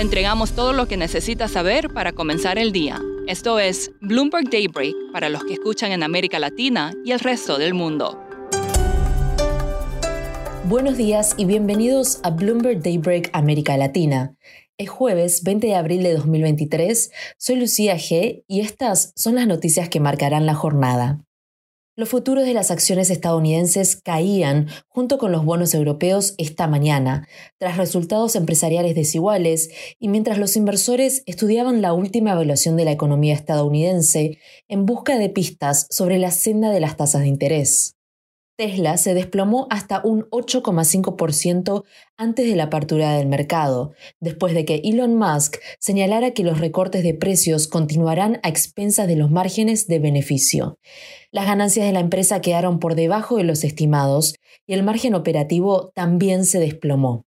Entregamos todo lo que necesita saber para comenzar el día. Esto es Bloomberg Daybreak para los que escuchan en América Latina y el resto del mundo. Buenos días y bienvenidos a Bloomberg Daybreak América Latina. Es jueves 20 de abril de 2023, soy Lucía G y estas son las noticias que marcarán la jornada. Los futuros de las acciones estadounidenses caían junto con los bonos europeos esta mañana, tras resultados empresariales desiguales y mientras los inversores estudiaban la última evaluación de la economía estadounidense en busca de pistas sobre la senda de las tasas de interés. Tesla se desplomó hasta un 8,5% antes de la apertura del mercado, después de que Elon Musk señalara que los recortes de precios continuarán a expensas de los márgenes de beneficio. Las ganancias de la empresa quedaron por debajo de los estimados y el margen operativo también se desplomó.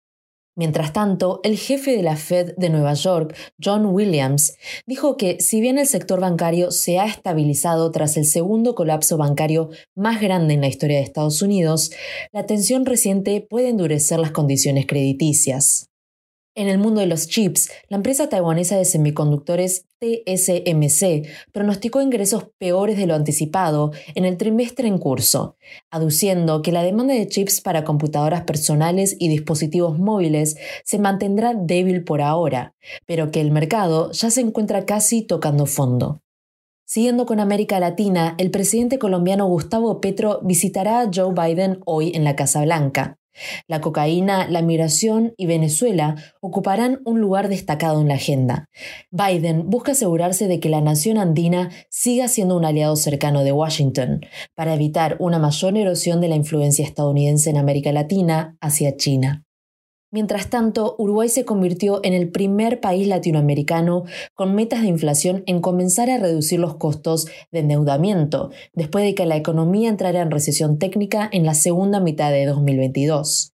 Mientras tanto, el jefe de la Fed de Nueva York, John Williams, dijo que si bien el sector bancario se ha estabilizado tras el segundo colapso bancario más grande en la historia de Estados Unidos, la tensión reciente puede endurecer las condiciones crediticias. En el mundo de los chips, la empresa taiwanesa de semiconductores TSMC pronosticó ingresos peores de lo anticipado en el trimestre en curso, aduciendo que la demanda de chips para computadoras personales y dispositivos móviles se mantendrá débil por ahora, pero que el mercado ya se encuentra casi tocando fondo. Siguiendo con América Latina, el presidente colombiano Gustavo Petro visitará a Joe Biden hoy en la Casa Blanca. La cocaína, la migración y Venezuela ocuparán un lugar destacado en la agenda. Biden busca asegurarse de que la nación andina siga siendo un aliado cercano de Washington, para evitar una mayor erosión de la influencia estadounidense en América Latina hacia China. Mientras tanto, Uruguay se convirtió en el primer país latinoamericano con metas de inflación en comenzar a reducir los costos de endeudamiento, después de que la economía entrara en recesión técnica en la segunda mitad de 2022.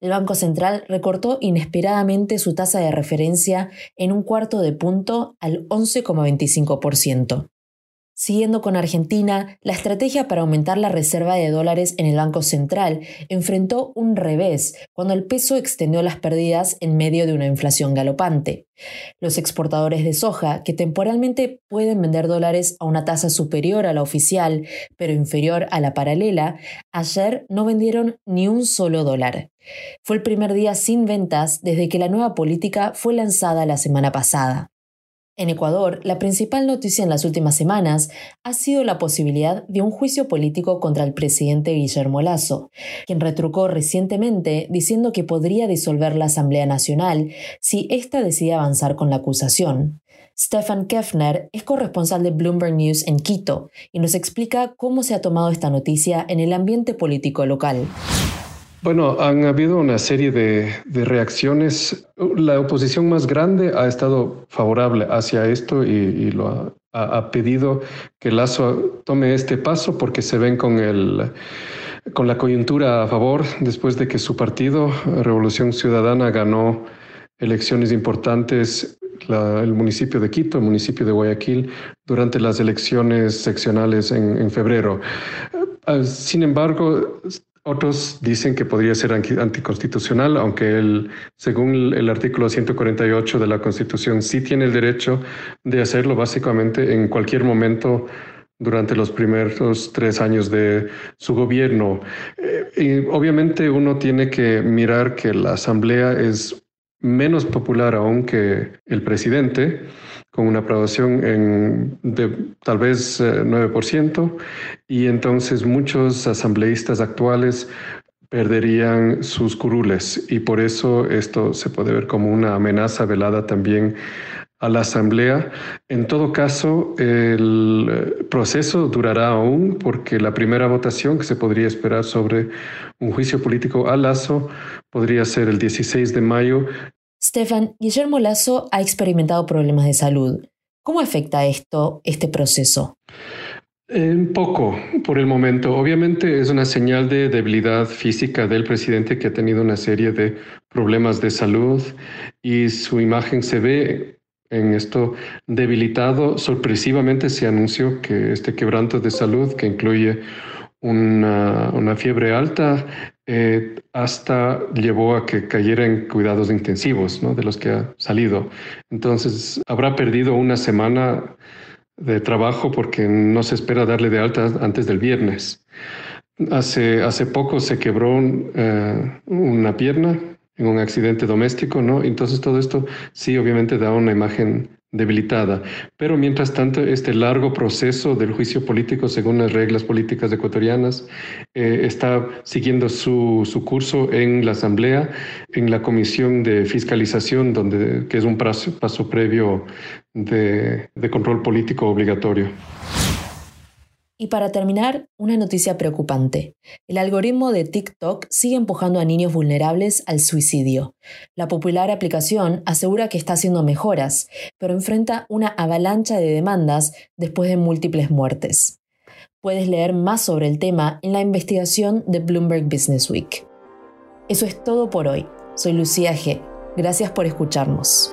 El Banco Central recortó inesperadamente su tasa de referencia en un cuarto de punto al 11,25%. Siguiendo con Argentina, la estrategia para aumentar la reserva de dólares en el Banco Central enfrentó un revés cuando el peso extendió las pérdidas en medio de una inflación galopante. Los exportadores de soja, que temporalmente pueden vender dólares a una tasa superior a la oficial, pero inferior a la paralela, ayer no vendieron ni un solo dólar. Fue el primer día sin ventas desde que la nueva política fue lanzada la semana pasada. En Ecuador, la principal noticia en las últimas semanas ha sido la posibilidad de un juicio político contra el presidente Guillermo Lazo, quien retrucó recientemente diciendo que podría disolver la Asamblea Nacional si ésta decide avanzar con la acusación. Stefan Kefner es corresponsal de Bloomberg News en Quito y nos explica cómo se ha tomado esta noticia en el ambiente político local. Bueno, han habido una serie de, reacciones. La oposición más grande ha estado favorable hacia esto y, lo ha, pedido que Lazo tome este paso porque se ven con el con la coyuntura a favor después de que su partido, Revolución Ciudadana, ganó elecciones importantes el municipio de Quito, el municipio de Guayaquil, durante las elecciones seccionales en, en febrero. Ah, sin embargo, otros dicen que podría ser anticonstitucional, aunque él, según el artículo 148 de la Constitución, sí tiene el derecho de hacerlo básicamente en cualquier momento durante los primeros tres años de su gobierno. Eh, y obviamente uno tiene que mirar que la Asamblea es menos popular aún que el presidente con una aprobación de tal vez 9%, eh, y entonces muchos asambleístas actuales perderían sus curules y por eso esto se puede ver como una amenaza velada también a la Asamblea. En todo caso, el eh, proceso durará aún porque la primera votación que se podría esperar sobre un juicio político a Lazo podría ser el 16 de mayo. Stefan, Guillermo Lazo ha experimentado problemas de salud. ¿Cómo afecta esto, este proceso? Un poco por el momento. Obviamente es una señal de debilidad física del presidente que ha tenido una serie de problemas de salud y su imagen se ve en esto debilitado. Sorpresivamente se anunció que este quebranto de salud, que incluye una, fiebre alta, eh, hasta llevó a que cayera en cuidados intensivos, ¿no? de los que ha salido. Entonces, habrá perdido una semana de trabajo porque no se espera darle de alta antes del viernes. Hace, hace poco se quebró eh, una pierna en un accidente doméstico, ¿no? Entonces todo esto sí obviamente da una imagen debilitada. Pero mientras tanto, este largo proceso del juicio político, según las reglas políticas ecuatorianas, eh, está siguiendo su, su, curso en la Asamblea, en la Comisión de Fiscalización, donde, que es un paso, paso previo de, de control político obligatorio. Y para terminar, una noticia preocupante. El algoritmo de TikTok sigue empujando a niños vulnerables al suicidio. La popular aplicación asegura que está haciendo mejoras, pero enfrenta una avalancha de demandas después de múltiples muertes. Puedes leer más sobre el tema en la investigación de Bloomberg Business Week. Eso es todo por hoy. Soy Lucía G. Gracias por escucharnos.